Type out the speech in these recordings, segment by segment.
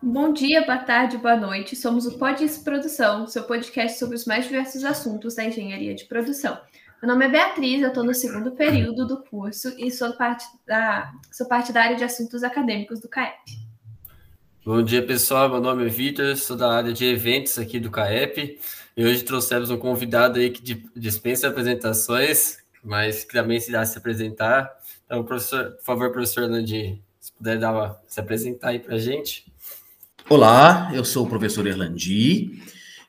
Bom dia, boa tarde, boa noite. Somos o Podis Produção, seu podcast sobre os mais diversos assuntos da engenharia de produção. Meu nome é Beatriz, eu estou no segundo período do curso e sou parte da, sou área de assuntos acadêmicos do CAEP. Bom dia, pessoal. Meu nome é Vitor, sou da área de eventos aqui do CAEP. E hoje trouxemos um convidado aí que dispensa apresentações, mas que também se dá se apresentar. Então, professor, por favor, professor Landim, se puder dar uma, se apresentar aí para a gente. Olá, eu sou o professor Erlandi,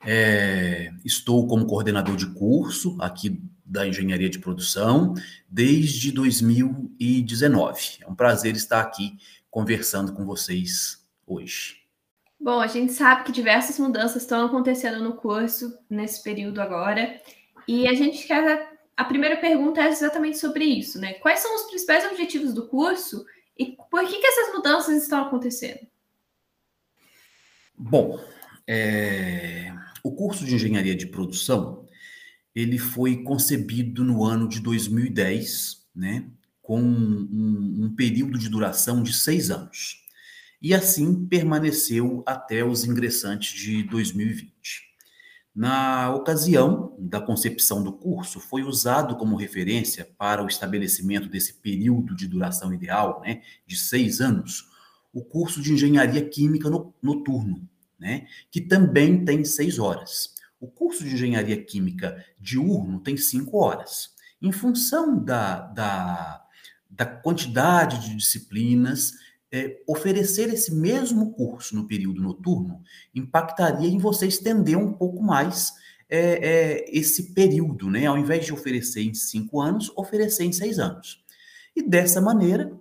é, estou como coordenador de curso aqui da Engenharia de Produção desde 2019. É um prazer estar aqui conversando com vocês hoje. Bom, a gente sabe que diversas mudanças estão acontecendo no curso nesse período agora, e a gente quer. A primeira pergunta é exatamente sobre isso, né? Quais são os principais objetivos do curso e por que, que essas mudanças estão acontecendo? Bom, é, o curso de engenharia de produção ele foi concebido no ano de 2010, né, com um, um período de duração de seis anos. E assim permaneceu até os ingressantes de 2020. Na ocasião da concepção do curso, foi usado como referência para o estabelecimento desse período de duração ideal, né, de seis anos, o curso de engenharia química noturno, né, que também tem seis horas. O curso de engenharia química diurno tem cinco horas. Em função da, da, da quantidade de disciplinas, é, oferecer esse mesmo curso no período noturno impactaria em você estender um pouco mais é, é, esse período, né? Ao invés de oferecer em cinco anos, oferecer em seis anos. E dessa maneira,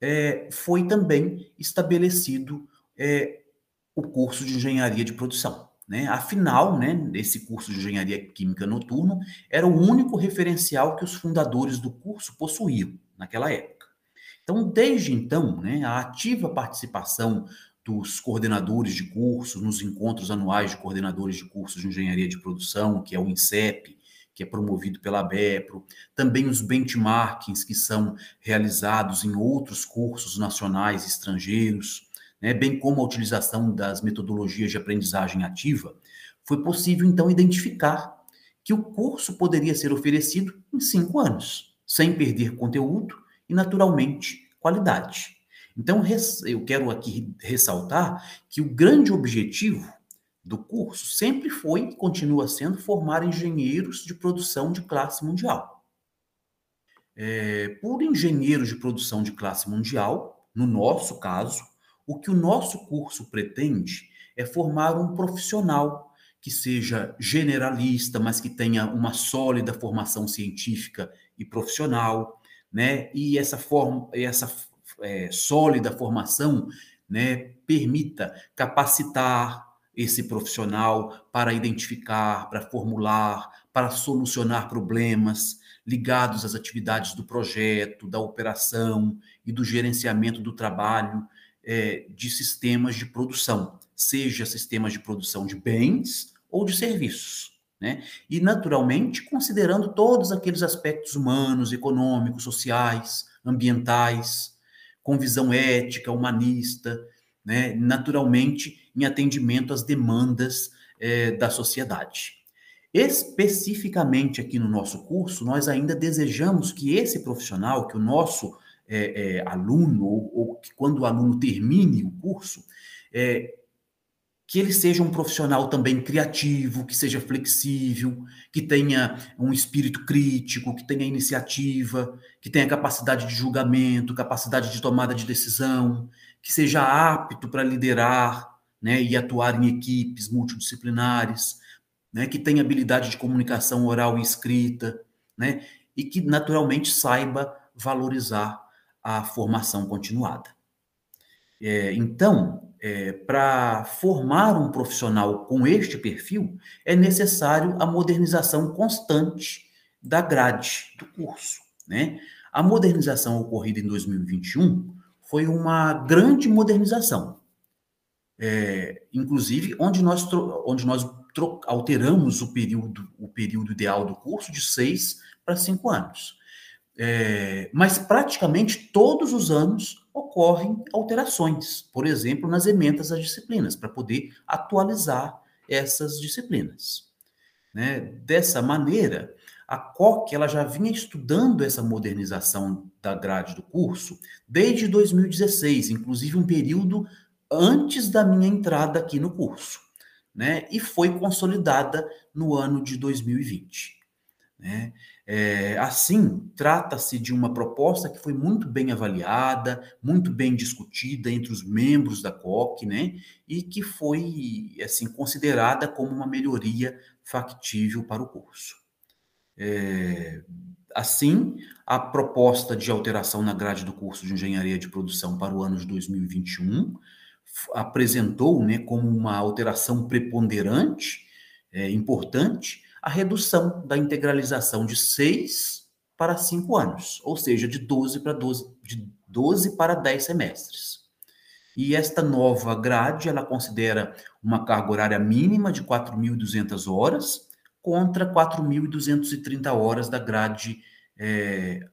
é, foi também estabelecido é, o curso de engenharia de produção. Né? Afinal, né, esse curso de engenharia química noturno era o único referencial que os fundadores do curso possuíam naquela época. Então, desde então, né, a ativa participação dos coordenadores de cursos nos encontros anuais de coordenadores de cursos de engenharia de produção, que é o INSEP, que é promovido pela BEPRO, também os benchmarkings que são realizados em outros cursos nacionais e estrangeiros, né, bem como a utilização das metodologias de aprendizagem ativa, foi possível então identificar que o curso poderia ser oferecido em cinco anos, sem perder conteúdo e, naturalmente, qualidade. Então, eu quero aqui ressaltar que o grande objetivo do curso sempre foi e continua sendo formar engenheiros de produção de classe mundial. É, por engenheiros de produção de classe mundial, no nosso caso, o que o nosso curso pretende é formar um profissional que seja generalista, mas que tenha uma sólida formação científica e profissional, né? E essa forma, essa é, sólida formação, né, permita capacitar esse profissional para identificar, para formular, para solucionar problemas ligados às atividades do projeto, da operação e do gerenciamento do trabalho é, de sistemas de produção, seja sistemas de produção de bens ou de serviços. Né? E, naturalmente, considerando todos aqueles aspectos humanos, econômicos, sociais, ambientais, com visão ética, humanista, né? naturalmente em atendimento às demandas é, da sociedade. Especificamente aqui no nosso curso, nós ainda desejamos que esse profissional, que o nosso é, é, aluno, ou, ou, que quando o aluno termine o curso, é, que ele seja um profissional também criativo, que seja flexível, que tenha um espírito crítico, que tenha iniciativa, que tenha capacidade de julgamento, capacidade de tomada de decisão, que seja apto para liderar né, e atuar em equipes multidisciplinares, né, que tenha habilidade de comunicação oral e escrita, né, e que naturalmente saiba valorizar a formação continuada. É, então, é, para formar um profissional com este perfil, é necessário a modernização constante da grade do curso. Né? A modernização ocorrida em 2021 foi uma grande modernização, é, inclusive onde nós, onde nós alteramos o período, o período ideal do curso de seis para cinco anos. É, mas praticamente todos os anos ocorrem alterações, por exemplo, nas emendas das disciplinas, para poder atualizar essas disciplinas. Né? Dessa maneira, a COC ela já vinha estudando essa modernização da grade do curso desde 2016, inclusive um período antes da minha entrada aqui no curso, né? E foi consolidada no ano de 2020. Né? É, assim, trata-se de uma proposta que foi muito bem avaliada, muito bem discutida entre os membros da COC, né? E que foi assim considerada como uma melhoria factível para o curso. É, assim, a proposta de alteração na grade do curso de Engenharia de Produção para o ano de 2021 apresentou né, como uma alteração preponderante, é, importante, a redução da integralização de seis para cinco anos, ou seja, de 12 para 12, de 12 para 10 semestres. E esta nova grade, ela considera uma carga horária mínima de 4.200 horas, contra 4.230 horas da grade é,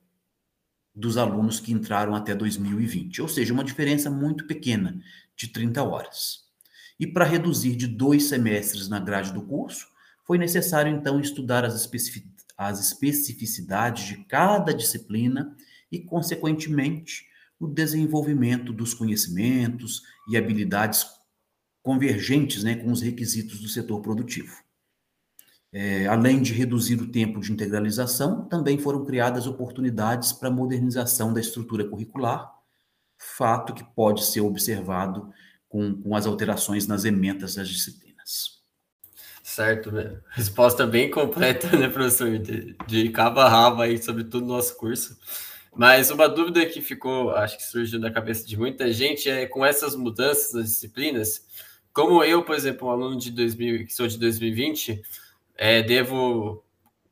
dos alunos que entraram até 2020, ou seja, uma diferença muito pequena, de 30 horas. E para reduzir de dois semestres na grade do curso, foi necessário então estudar as, especific as especificidades de cada disciplina e, consequentemente, o desenvolvimento dos conhecimentos e habilidades convergentes né, com os requisitos do setor produtivo. É, além de reduzir o tempo de integralização, também foram criadas oportunidades para a modernização da estrutura curricular, fato que pode ser observado com, com as alterações nas emendas das disciplinas. Certo, né? Resposta bem completa, né, professor? De, de cabo a rabo aí sobre todo o nosso curso. Mas uma dúvida que ficou, acho que surgiu na cabeça de muita gente é com essas mudanças nas disciplinas, como eu, por exemplo, um aluno de 2000, que sou de 2020, é, devo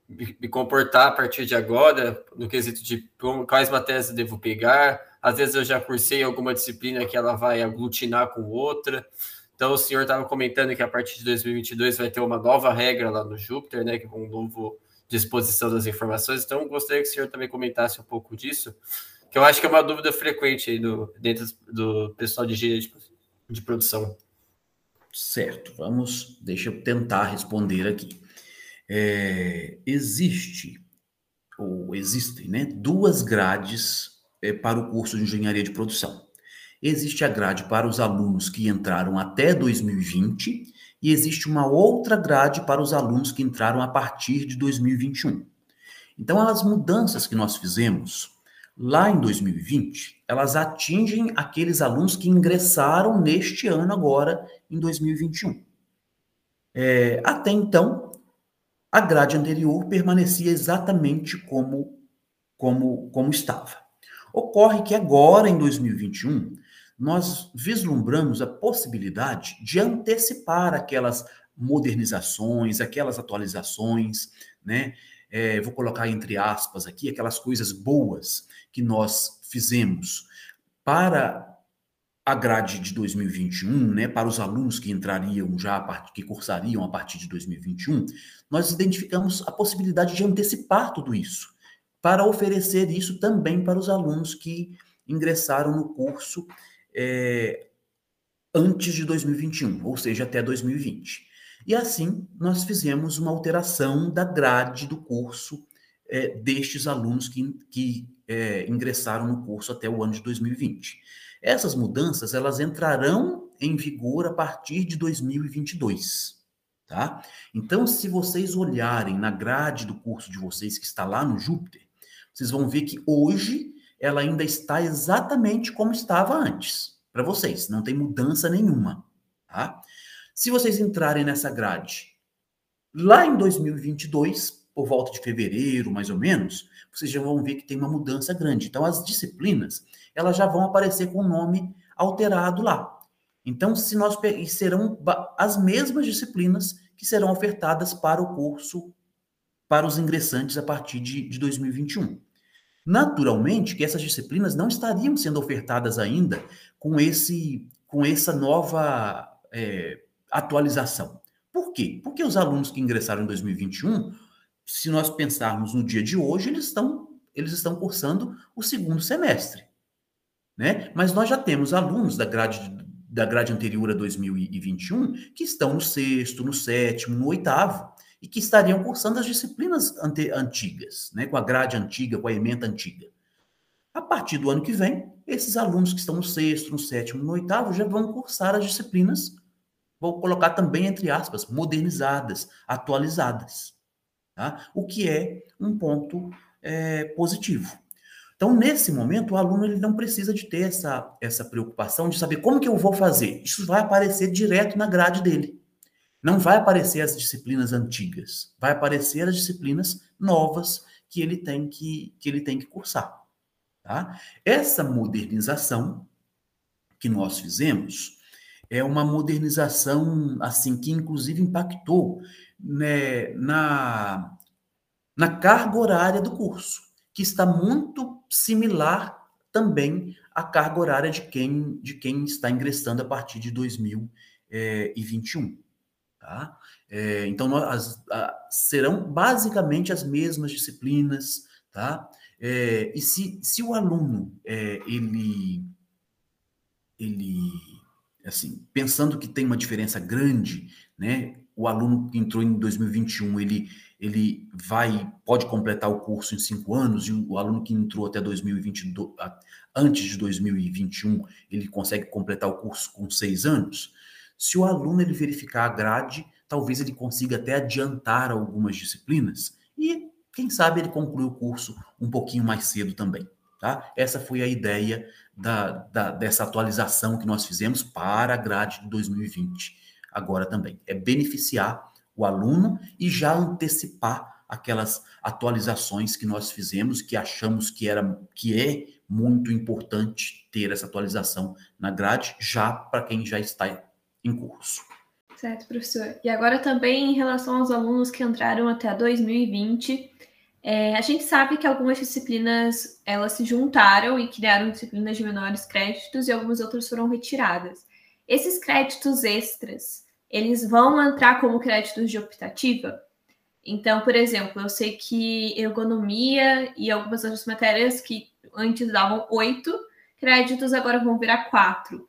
me comportar a partir de agora, no quesito de quais matérias eu devo pegar. Às vezes eu já cursei alguma disciplina que ela vai aglutinar com outra. Então, o senhor estava comentando que a partir de 2022 vai ter uma nova regra lá no Júpiter, né, com um novo disposição das informações. Então, gostaria que o senhor também comentasse um pouco disso, que eu acho que é uma dúvida frequente aí do, dentro do pessoal de engenharia de, de produção. Certo, vamos, deixa eu tentar responder aqui é, existe, ou existem, né, duas grades é, para o curso de engenharia de produção. Existe a grade para os alunos que entraram até 2020 e existe uma outra grade para os alunos que entraram a partir de 2021. Então, as mudanças que nós fizemos lá em 2020, elas atingem aqueles alunos que ingressaram neste ano agora, em 2021. É, até então, a grade anterior permanecia exatamente como, como, como estava. Ocorre que agora, em 2021, nós vislumbramos a possibilidade de antecipar aquelas modernizações, aquelas atualizações, né? É, vou colocar entre aspas aqui aquelas coisas boas que nós fizemos para a grade de 2021, né, para os alunos que entrariam já, que cursariam a partir de 2021, nós identificamos a possibilidade de antecipar tudo isso, para oferecer isso também para os alunos que ingressaram no curso é, antes de 2021, ou seja, até 2020. E assim, nós fizemos uma alteração da grade do curso é, destes alunos que, que é, ingressaram no curso até o ano de 2020. Essas mudanças, elas entrarão em vigor a partir de 2022, tá? Então, se vocês olharem na grade do curso de vocês que está lá no Júpiter, vocês vão ver que hoje ela ainda está exatamente como estava antes, para vocês, não tem mudança nenhuma, tá? Se vocês entrarem nessa grade lá em 2022, por volta de fevereiro, mais ou menos, vocês já vão ver que tem uma mudança grande. Então, as disciplinas, elas já vão aparecer com o nome alterado lá. Então, se nós serão as mesmas disciplinas que serão ofertadas para o curso para os ingressantes a partir de, de 2021. Naturalmente que essas disciplinas não estariam sendo ofertadas ainda com esse com essa nova é, atualização. Por quê? Porque os alunos que ingressaram em 2021, se nós pensarmos no dia de hoje, eles estão eles estão cursando o segundo semestre. né? Mas nós já temos alunos da grade, da grade anterior a 2021 que estão no sexto, no sétimo, no oitavo, e que estariam cursando as disciplinas ante, antigas, né? com a grade antiga, com a ementa antiga. A partir do ano que vem, esses alunos que estão no sexto, no sétimo, no oitavo já vão cursar as disciplinas, vou colocar também entre aspas, modernizadas, atualizadas. Tá? O que é um ponto é, positivo. Então, nesse momento, o aluno ele não precisa de ter essa, essa preocupação de saber como que eu vou fazer. Isso vai aparecer direto na grade dele. Não vai aparecer as disciplinas antigas, vai aparecer as disciplinas novas que ele tem que, que, ele tem que cursar. Tá? Essa modernização que nós fizemos é uma modernização assim que inclusive impactou né, na, na carga horária do curso, que está muito similar também à carga horária de quem, de quem está ingressando a partir de 2021. Tá? É, então, nós, a, serão basicamente as mesmas disciplinas, tá? É, e se, se o aluno, é, ele, ele, assim, pensando que tem uma diferença grande, né? O aluno que entrou em 2021, ele ele vai pode completar o curso em cinco anos e o aluno que entrou até 2022 antes de 2021 ele consegue completar o curso com seis anos se o aluno ele verificar a grade talvez ele consiga até adiantar algumas disciplinas e quem sabe ele conclui o curso um pouquinho mais cedo também tá? Essa foi a ideia da, da dessa atualização que nós fizemos para a grade de 2020 agora também. É beneficiar o aluno e já antecipar aquelas atualizações que nós fizemos, que achamos que era que é muito importante ter essa atualização na grade já para quem já está em curso. Certo, professor. E agora também em relação aos alunos que entraram até 2020, é, a gente sabe que algumas disciplinas elas se juntaram e criaram disciplinas de menores créditos e algumas outras foram retiradas. Esses créditos extras, eles vão entrar como créditos de optativa. Então, por exemplo, eu sei que ergonomia e algumas outras matérias que antes davam oito créditos, agora vão virar quatro.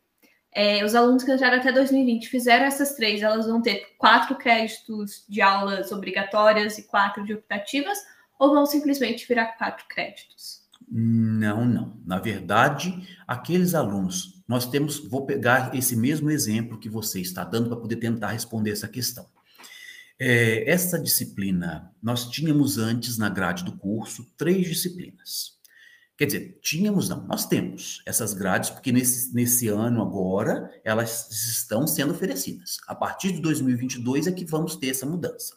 É, os alunos que entraram até 2020 fizeram essas três, elas vão ter quatro créditos de aulas obrigatórias e quatro de optativas, ou vão simplesmente virar quatro créditos? Não, não. Na verdade, aqueles alunos nós temos, vou pegar esse mesmo exemplo que você está dando para poder tentar responder essa questão. É, essa disciplina, nós tínhamos antes na grade do curso três disciplinas. Quer dizer, tínhamos não, nós temos essas grades, porque nesse, nesse ano agora elas estão sendo oferecidas. A partir de 2022 é que vamos ter essa mudança.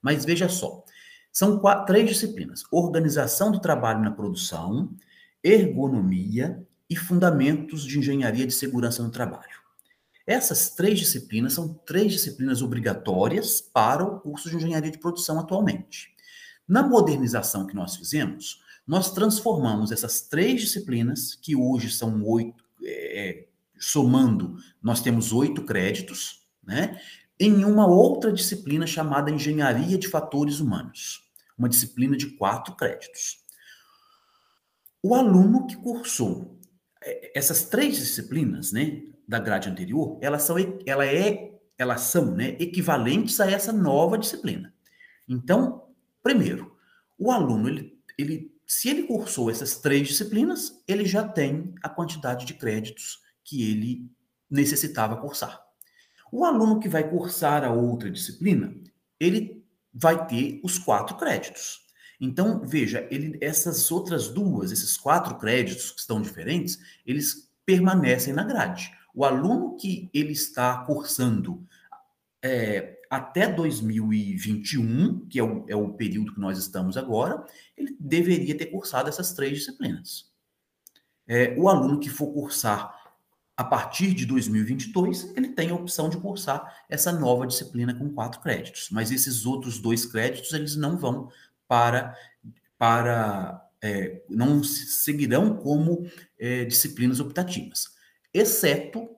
Mas veja só, são quatro, três disciplinas: organização do trabalho na produção, ergonomia e Fundamentos de Engenharia de Segurança no Trabalho. Essas três disciplinas são três disciplinas obrigatórias para o curso de Engenharia de Produção atualmente. Na modernização que nós fizemos, nós transformamos essas três disciplinas, que hoje são oito, é, somando, nós temos oito créditos, né, em uma outra disciplina chamada Engenharia de Fatores Humanos, uma disciplina de quatro créditos. O aluno que cursou é, essas três disciplinas, né, da grade anterior, elas são, ela é, elas são, né, equivalentes a essa nova disciplina. Então, primeiro, o aluno, ele, ele, se ele cursou essas três disciplinas, ele já tem a quantidade de créditos que ele necessitava cursar. O aluno que vai cursar a outra disciplina, ele vai ter os quatro créditos. Então, veja, ele, essas outras duas, esses quatro créditos que estão diferentes, eles permanecem na grade. O aluno que ele está cursando é, até 2021, que é o, é o período que nós estamos agora, ele deveria ter cursado essas três disciplinas. É, o aluno que for cursar a partir de 2022, ele tem a opção de cursar essa nova disciplina com quatro créditos. Mas esses outros dois créditos, eles não vão para, para é, não seguirão como é, disciplinas optativas, exceto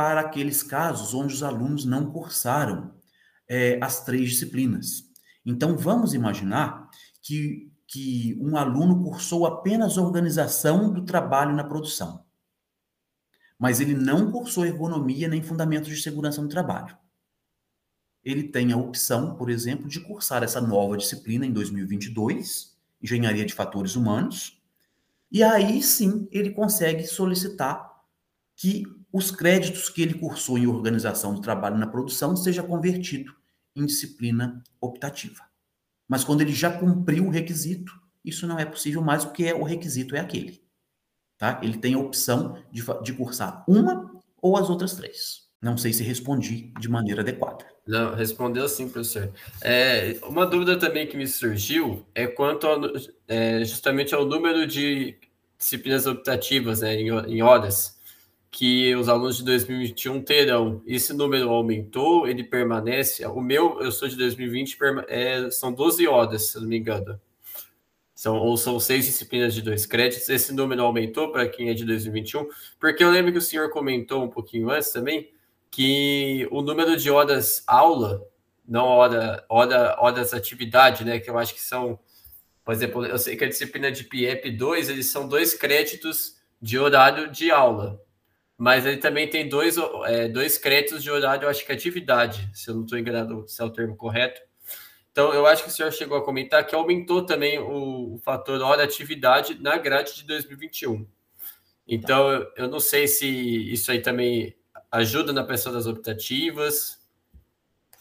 para aqueles casos onde os alunos não cursaram é, as três disciplinas. Então, vamos imaginar que, que um aluno cursou apenas organização do trabalho na produção, mas ele não cursou ergonomia nem fundamentos de segurança no trabalho. Ele tem a opção, por exemplo, de cursar essa nova disciplina em 2022, Engenharia de Fatores Humanos, e aí sim ele consegue solicitar que os créditos que ele cursou em organização do trabalho na produção seja convertido em disciplina optativa. Mas quando ele já cumpriu o requisito, isso não é possível mais, porque é, o requisito é aquele. Tá? Ele tem a opção de, de cursar uma ou as outras três. Não sei se respondi de maneira adequada. Não, respondeu sim, professor. É, uma dúvida também que me surgiu é quanto ao, é, justamente ao número de disciplinas optativas né, em, em horas que os alunos de 2021 terão. Esse número aumentou, ele permanece. O meu, eu sou de 2020, é, são 12 horas, se não me engano. São, ou são seis disciplinas de dois créditos. Esse número aumentou para quem é de 2021, porque eu lembro que o senhor comentou um pouquinho antes também que o número de horas aula, não hora, hora, horas atividade, né? Que eu acho que são, por exemplo, eu sei que a disciplina de PIEP 2, eles são dois créditos de horário de aula mas ele também tem dois, é, dois créditos de horário, eu acho que atividade, se eu não estou enganado se é o termo correto. Então, eu acho que o senhor chegou a comentar que aumentou também o, o fator hora atividade na grade de 2021. Então, eu, eu não sei se isso aí também ajuda na pressão das optativas.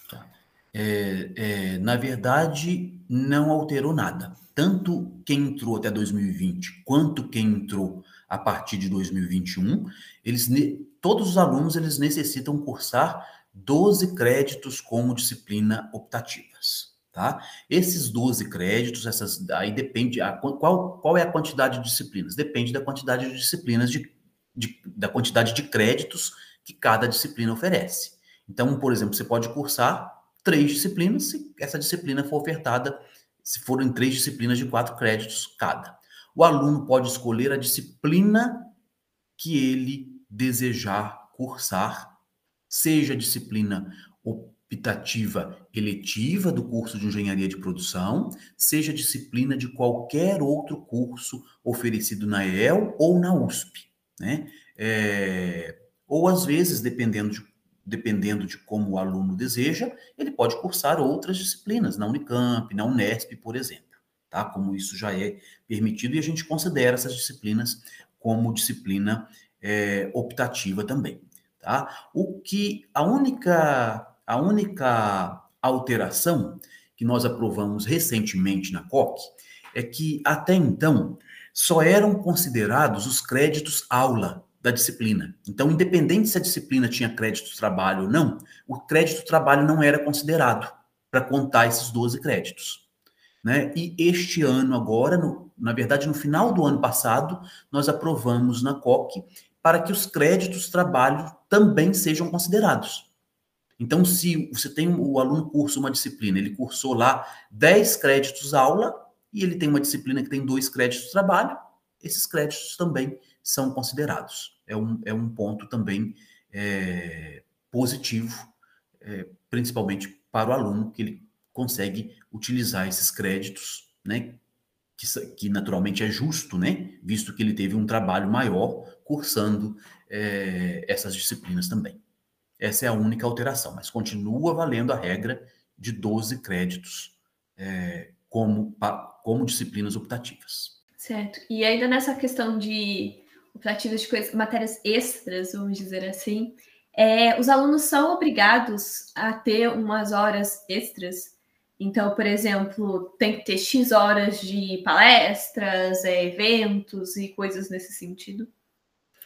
Tá. É, é, na verdade, não alterou nada. Tanto quem entrou até 2020 quanto quem entrou a partir de 2021, eles, todos os alunos eles necessitam cursar 12 créditos como disciplina optativas. Tá? Esses 12 créditos, essas, aí depende, a, qual, qual é a quantidade de disciplinas? Depende da quantidade de disciplinas, de, de, da quantidade de créditos que cada disciplina oferece. Então, por exemplo, você pode cursar três disciplinas se essa disciplina for ofertada, se forem três disciplinas de quatro créditos cada. O aluno pode escolher a disciplina que ele desejar cursar, seja a disciplina optativa eletiva do curso de engenharia de produção, seja a disciplina de qualquer outro curso oferecido na EL ou na USP, né? É, ou às vezes, dependendo de, dependendo de como o aluno deseja, ele pode cursar outras disciplinas, na Unicamp, na Unesp, por exemplo tá? Como isso já é permitido e a gente considera essas disciplinas como disciplina é, optativa também, tá? O que a única a única alteração que nós aprovamos recentemente na COC é que até então só eram considerados os créditos aula da disciplina. Então, independente se a disciplina tinha crédito trabalho ou não, o crédito trabalho não era considerado para contar esses 12 créditos. Né? E este ano, agora, no, na verdade, no final do ano passado, nós aprovamos na COC para que os créditos trabalho também sejam considerados. Então, se você tem o aluno curso uma disciplina, ele cursou lá 10 créditos aula e ele tem uma disciplina que tem dois créditos trabalho, esses créditos também são considerados. É um, é um ponto também é, positivo, é, principalmente para o aluno, que ele consegue utilizar esses créditos, né? Que, que naturalmente é justo, né? Visto que ele teve um trabalho maior cursando é, essas disciplinas também. Essa é a única alteração, mas continua valendo a regra de 12 créditos é, como, como disciplinas optativas. Certo. E ainda nessa questão de optativas de coisas, matérias extras, vamos dizer assim, é, os alunos são obrigados a ter umas horas extras então, por exemplo, tem que ter X horas de palestras, é, eventos e coisas nesse sentido?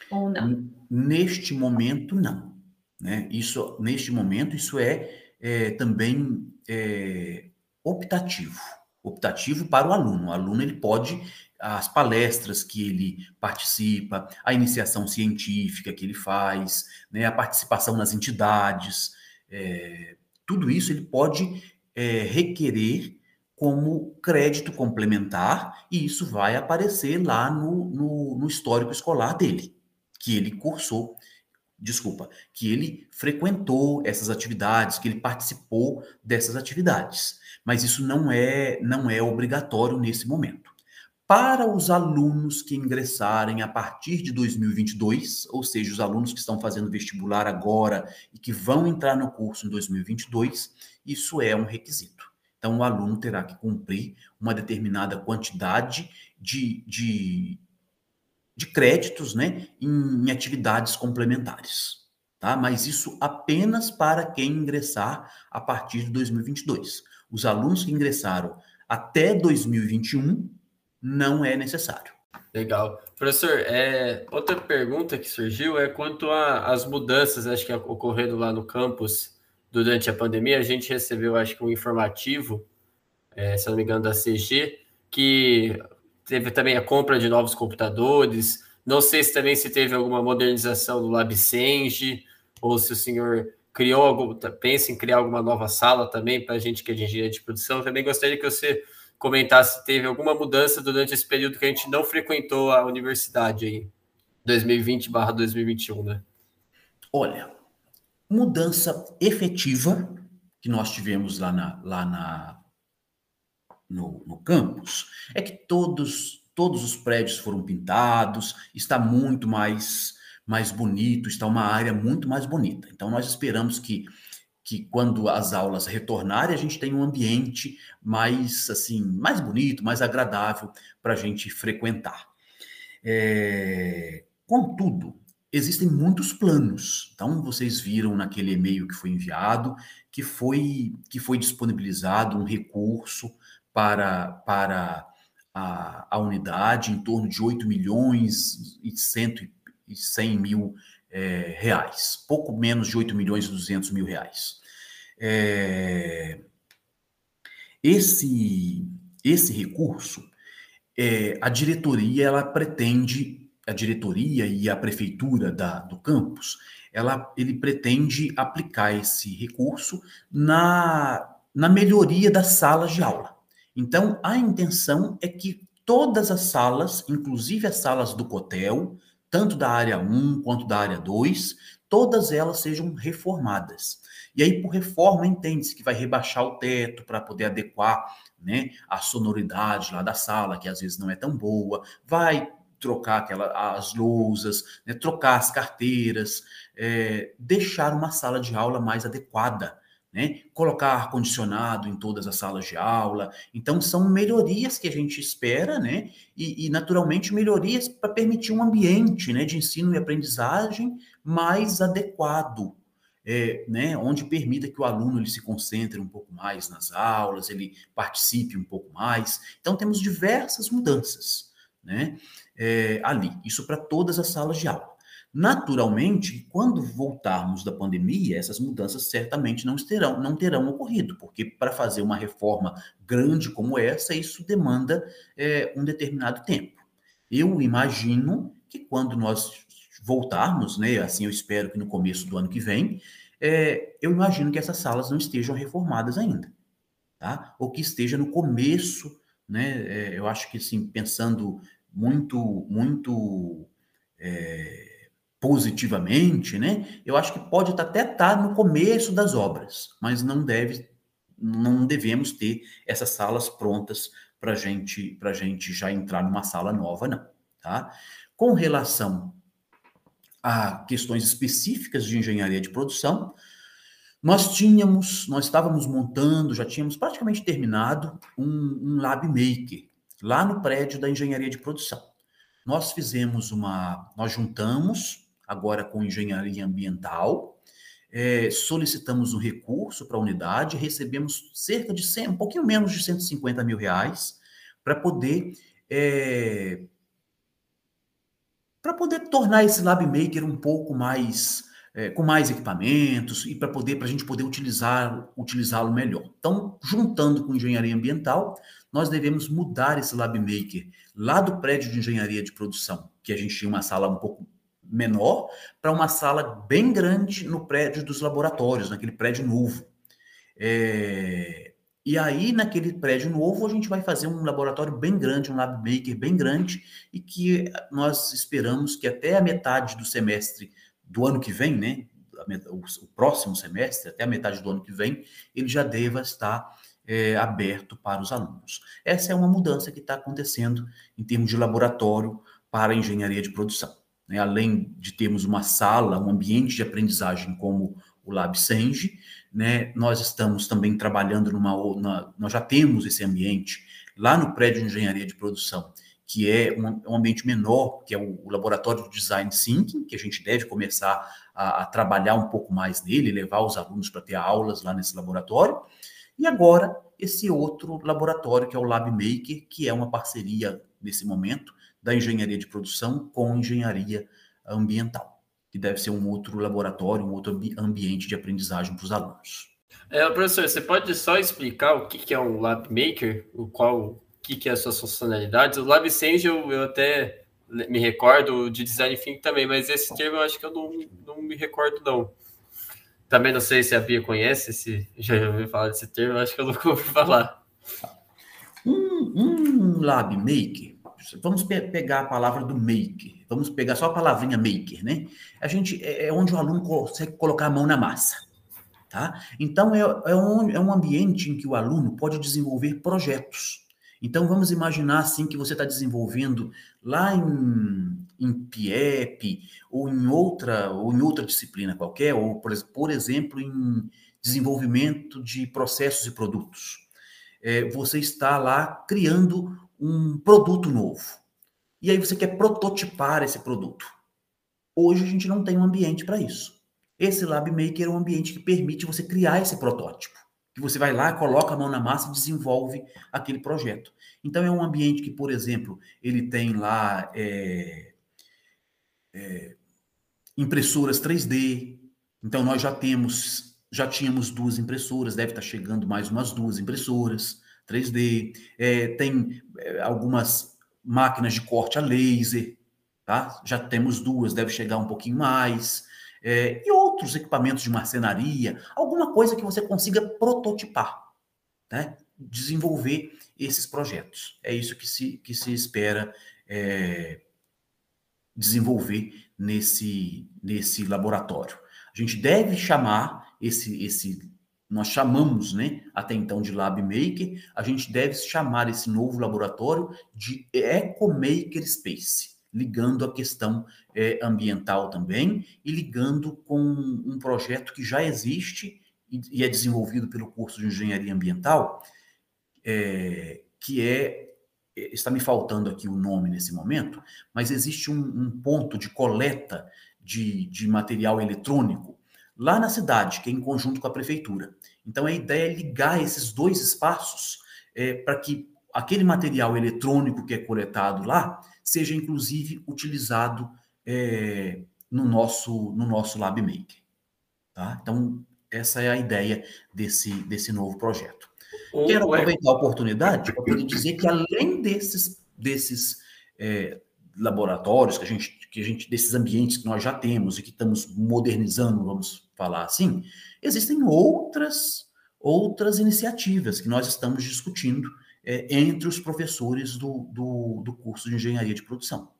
Ou não? Neste momento, não. Né? Isso, neste momento, isso é, é também é, optativo. Optativo para o aluno. O aluno ele pode, as palestras que ele participa, a iniciação científica que ele faz, né, a participação nas entidades, é, tudo isso ele pode é, requerer como crédito complementar, e isso vai aparecer lá no, no, no, histórico escolar dele, que ele cursou desculpa, que ele frequentou essas atividades, que ele participou dessas atividades. Mas isso não é não é obrigatório nesse momento. Para os alunos que ingressarem a partir de 2022, ou seja, os alunos que estão fazendo vestibular agora e que vão entrar no curso em 2022, isso é um requisito. Então, o aluno terá que cumprir uma determinada quantidade de, de, de créditos né, em, em atividades complementares. Tá? Mas isso apenas para quem ingressar a partir de 2022. Os alunos que ingressaram até 2021 não é necessário. Legal. Professor, é, outra pergunta que surgiu é quanto às mudanças acho que ocorreram lá no campus durante a pandemia. A gente recebeu, acho que, um informativo, é, se não me engano, da CG, que teve também a compra de novos computadores. Não sei se também se teve alguma modernização do LabSenge, ou se o senhor criou algum, pensa em criar alguma nova sala também para a gente que é de engenharia de produção. Também gostaria que você comentasse se teve alguma mudança durante esse período que a gente não frequentou a universidade aí, 2020/2021, né? Olha, mudança efetiva que nós tivemos lá na, lá na no, no campus é que todos todos os prédios foram pintados, está muito mais mais bonito, está uma área muito mais bonita. Então nós esperamos que que quando as aulas retornarem a gente tenha um ambiente mais assim mais bonito, mais agradável para a gente frequentar. É... Contudo, existem muitos planos. Então vocês viram naquele e-mail que foi enviado que foi que foi disponibilizado um recurso para, para a, a unidade em torno de 8 milhões e 100, e 100 mil é, reais, pouco menos de 8 milhões e 200 mil reais. É, esse, esse recurso, é, a diretoria, ela pretende, a diretoria e a prefeitura da, do campus, ela, ele pretende aplicar esse recurso na, na melhoria das salas de aula. Então, a intenção é que todas as salas, inclusive as salas do Cotel, tanto da área 1 quanto da área 2, todas elas sejam reformadas. E aí, por reforma, entende-se que vai rebaixar o teto para poder adequar né, a sonoridade lá da sala, que às vezes não é tão boa, vai trocar aquela, as lousas, né, trocar as carteiras, é, deixar uma sala de aula mais adequada né? Colocar ar-condicionado em todas as salas de aula. Então, são melhorias que a gente espera, né? E, e naturalmente, melhorias para permitir um ambiente né, de ensino e aprendizagem mais adequado. É, né, onde permita que o aluno ele se concentre um pouco mais nas aulas, ele participe um pouco mais. Então, temos diversas mudanças né, é, ali, isso para todas as salas de aula. Naturalmente, quando voltarmos da pandemia, essas mudanças certamente não terão, não terão ocorrido, porque para fazer uma reforma grande como essa, isso demanda é, um determinado tempo. Eu imagino que quando nós voltarmos, né, assim eu espero que no começo do ano que vem, é, eu imagino que essas salas não estejam reformadas ainda, tá? Ou que esteja no começo, né? É, eu acho que assim pensando muito, muito é, positivamente, né? Eu acho que pode até estar no começo das obras, mas não deve, não devemos ter essas salas prontas para gente, para gente já entrar numa sala nova, não, tá? Com relação a questões específicas de engenharia de produção, nós tínhamos, nós estávamos montando, já tínhamos praticamente terminado um, um lab maker lá no prédio da engenharia de produção. Nós fizemos uma, nós juntamos agora com engenharia ambiental. É, solicitamos um recurso para a unidade, recebemos cerca de 100, um pouquinho menos de 150 mil reais para poder é, para poder tornar esse Lab Maker um pouco mais é, com mais equipamentos e para poder para a gente poder utilizar utilizá-lo melhor. Então, juntando com engenharia ambiental, nós devemos mudar esse Lab Maker lá do prédio de engenharia de produção, que a gente tinha uma sala um pouco menor para uma sala bem grande no prédio dos laboratórios, naquele prédio novo. É... E aí, naquele prédio novo, a gente vai fazer um laboratório bem grande, um lab maker bem grande, e que nós esperamos que até a metade do semestre do ano que vem, né? O, próximo semestre, até a metade do ano que vem, ele já deva estar é, aberto para os alunos. Essa é uma mudança que está acontecendo em termos de laboratório para a engenharia de produção. Né? Além de termos uma sala, um ambiente de aprendizagem como o Lab Senge, né? Nós estamos também trabalhando numa, na, nós já temos esse ambiente lá no prédio de engenharia de produção, que é um, um ambiente menor, que é o, o, laboratório de design thinking, que a gente deve começar a, a trabalhar um pouco mais nele, levar os alunos para ter aulas lá nesse laboratório. E agora esse outro laboratório que é o Lab Maker, que é uma parceria nesse momento da engenharia de produção com engenharia ambiental que deve ser um outro laboratório, um outro ambiente de aprendizagem para os alunos. É, professor, você pode só explicar o que, que é um Lab Maker, o qual, o que, que é as suas funcionalidades? O Lab eu, eu até me recordo de Design Thinking também, mas esse termo eu acho que eu não, não me recordo não. Também não sei se a Bia conhece, se já ouviu falar desse termo, eu acho que eu nunca ouvi falar. Um, um Lab Maker Vamos pe pegar a palavra do maker, vamos pegar só a palavrinha maker, né? A gente é, é onde o aluno consegue colocar a mão na massa, tá? Então é, é, um, é um ambiente em que o aluno pode desenvolver projetos. Então vamos imaginar assim que você está desenvolvendo lá em, em PIEP ou em outra ou em outra disciplina qualquer, ou por, por exemplo em desenvolvimento de processos e produtos. É, você está lá criando um produto novo. E aí você quer prototipar esse produto. Hoje a gente não tem um ambiente para isso. Esse Lab Maker é um ambiente que permite você criar esse protótipo. Que você vai lá, coloca a mão na massa e desenvolve aquele projeto. Então é um ambiente que, por exemplo, ele tem lá é, é, impressoras 3D. Então nós já temos, já tínhamos duas impressoras, deve estar chegando mais umas duas impressoras. 3D, é, tem é, algumas máquinas de corte a laser, tá? Já temos duas, deve chegar um pouquinho mais. É, e outros equipamentos de marcenaria, alguma coisa que você consiga prototipar, né? desenvolver esses projetos. É isso que se, que se espera é, desenvolver nesse, nesse laboratório. A gente deve chamar esse, esse nós chamamos, né, até então de Lab Maker, a gente deve chamar esse novo laboratório de Eco Maker Space, ligando a questão é, ambiental também e ligando com um projeto que já existe e, e é desenvolvido pelo curso de Engenharia Ambiental, é, que é está me faltando aqui o nome nesse momento, mas existe um, um ponto de coleta de, de material eletrônico lá na cidade, que é em conjunto com a prefeitura. Então, a ideia é ligar esses dois espaços é, para que aquele material eletrônico que é coletado lá seja, inclusive, utilizado é, no, nosso, no nosso LabMaker. Tá? Então, essa é a ideia desse, desse novo projeto. Quero aproveitar a oportunidade para poder dizer que, além desses, desses é, laboratórios que a gente, que a gente, desses ambientes que nós já temos e que estamos modernizando, vamos falar assim, existem outras outras iniciativas que nós estamos discutindo é, entre os professores do, do, do, curso de engenharia de produção.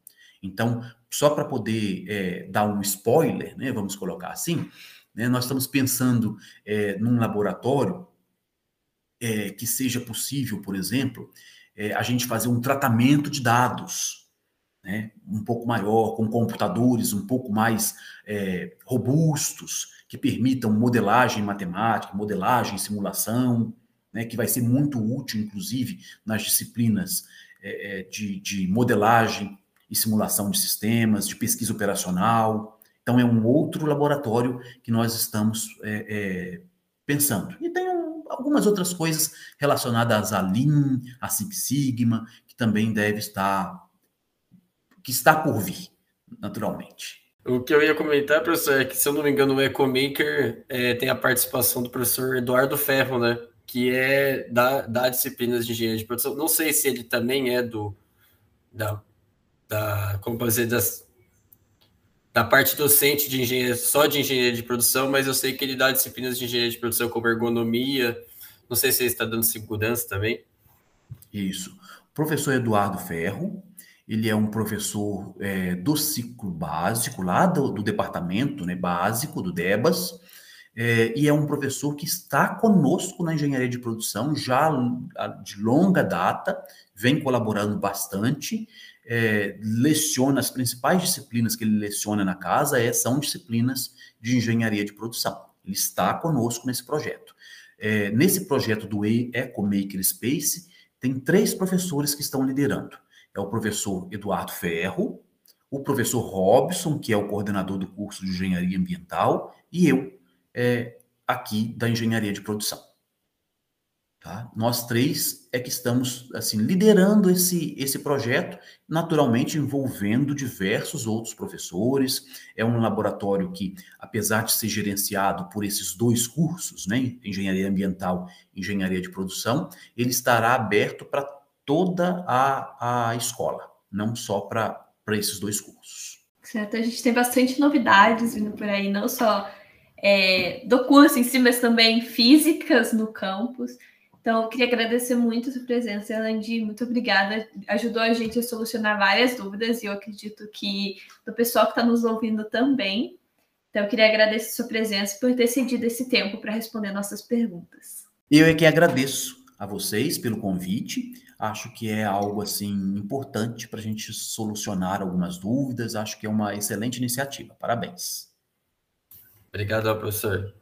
Então, só para poder é, dar um spoiler, né, vamos colocar assim, né, nós estamos pensando é, num laboratório que seja possível, por exemplo, a gente fazer um tratamento de dados né, um pouco maior, com computadores um pouco mais é, robustos, que permitam modelagem matemática, modelagem, simulação, né, que vai ser muito útil, inclusive, nas disciplinas é, é de, de modelagem e simulação de sistemas, de pesquisa operacional. Então, é um outro laboratório que nós estamos é, é, pensando. E tem um, algumas outras coisas relacionadas à Lean, à Six Sigma, que também deve estar que está por vir, naturalmente. O que eu ia comentar, professor, é que, se eu não me engano, o EcoMaker é, tem a participação do professor Eduardo Ferro, né? Que é da, da disciplinas de engenharia de produção. Não sei se ele também é do. Da, da como posso dizer, das, da parte docente de engenharia, só de engenharia de produção, mas eu sei que ele dá disciplinas de engenharia de produção como ergonomia. Não sei se ele está dando segurança também. Isso. Professor Eduardo Ferro, ele é um professor é, do ciclo básico, lá do, do departamento né, básico do DEBAS, é, e é um professor que está conosco na engenharia de produção já de longa data, vem colaborando bastante, é, leciona as principais disciplinas que ele leciona na casa é, são disciplinas de engenharia de produção. Ele está conosco nesse projeto. É, nesse projeto do Eco Maker Space, tem três professores que estão liderando. É o professor Eduardo Ferro, o professor Robson, que é o coordenador do curso de engenharia ambiental, e eu, é, aqui da engenharia de produção. Tá? Nós três é que estamos assim liderando esse, esse projeto, naturalmente envolvendo diversos outros professores. É um laboratório que, apesar de ser gerenciado por esses dois cursos, né, engenharia ambiental engenharia de produção, ele estará aberto para toda a, a escola, não só para esses dois cursos. Certo, a gente tem bastante novidades vindo por aí, não só é, do curso em si, mas também físicas no campus. Então, eu queria agradecer muito a sua presença, Elandi. Muito obrigada. Ajudou a gente a solucionar várias dúvidas e eu acredito que do pessoal que está nos ouvindo também. Então, eu queria agradecer a sua presença por ter cedido esse tempo para responder nossas perguntas. Eu é que agradeço a vocês pelo convite. Acho que é algo assim importante para a gente solucionar algumas dúvidas. Acho que é uma excelente iniciativa. Parabéns. Obrigado, professor.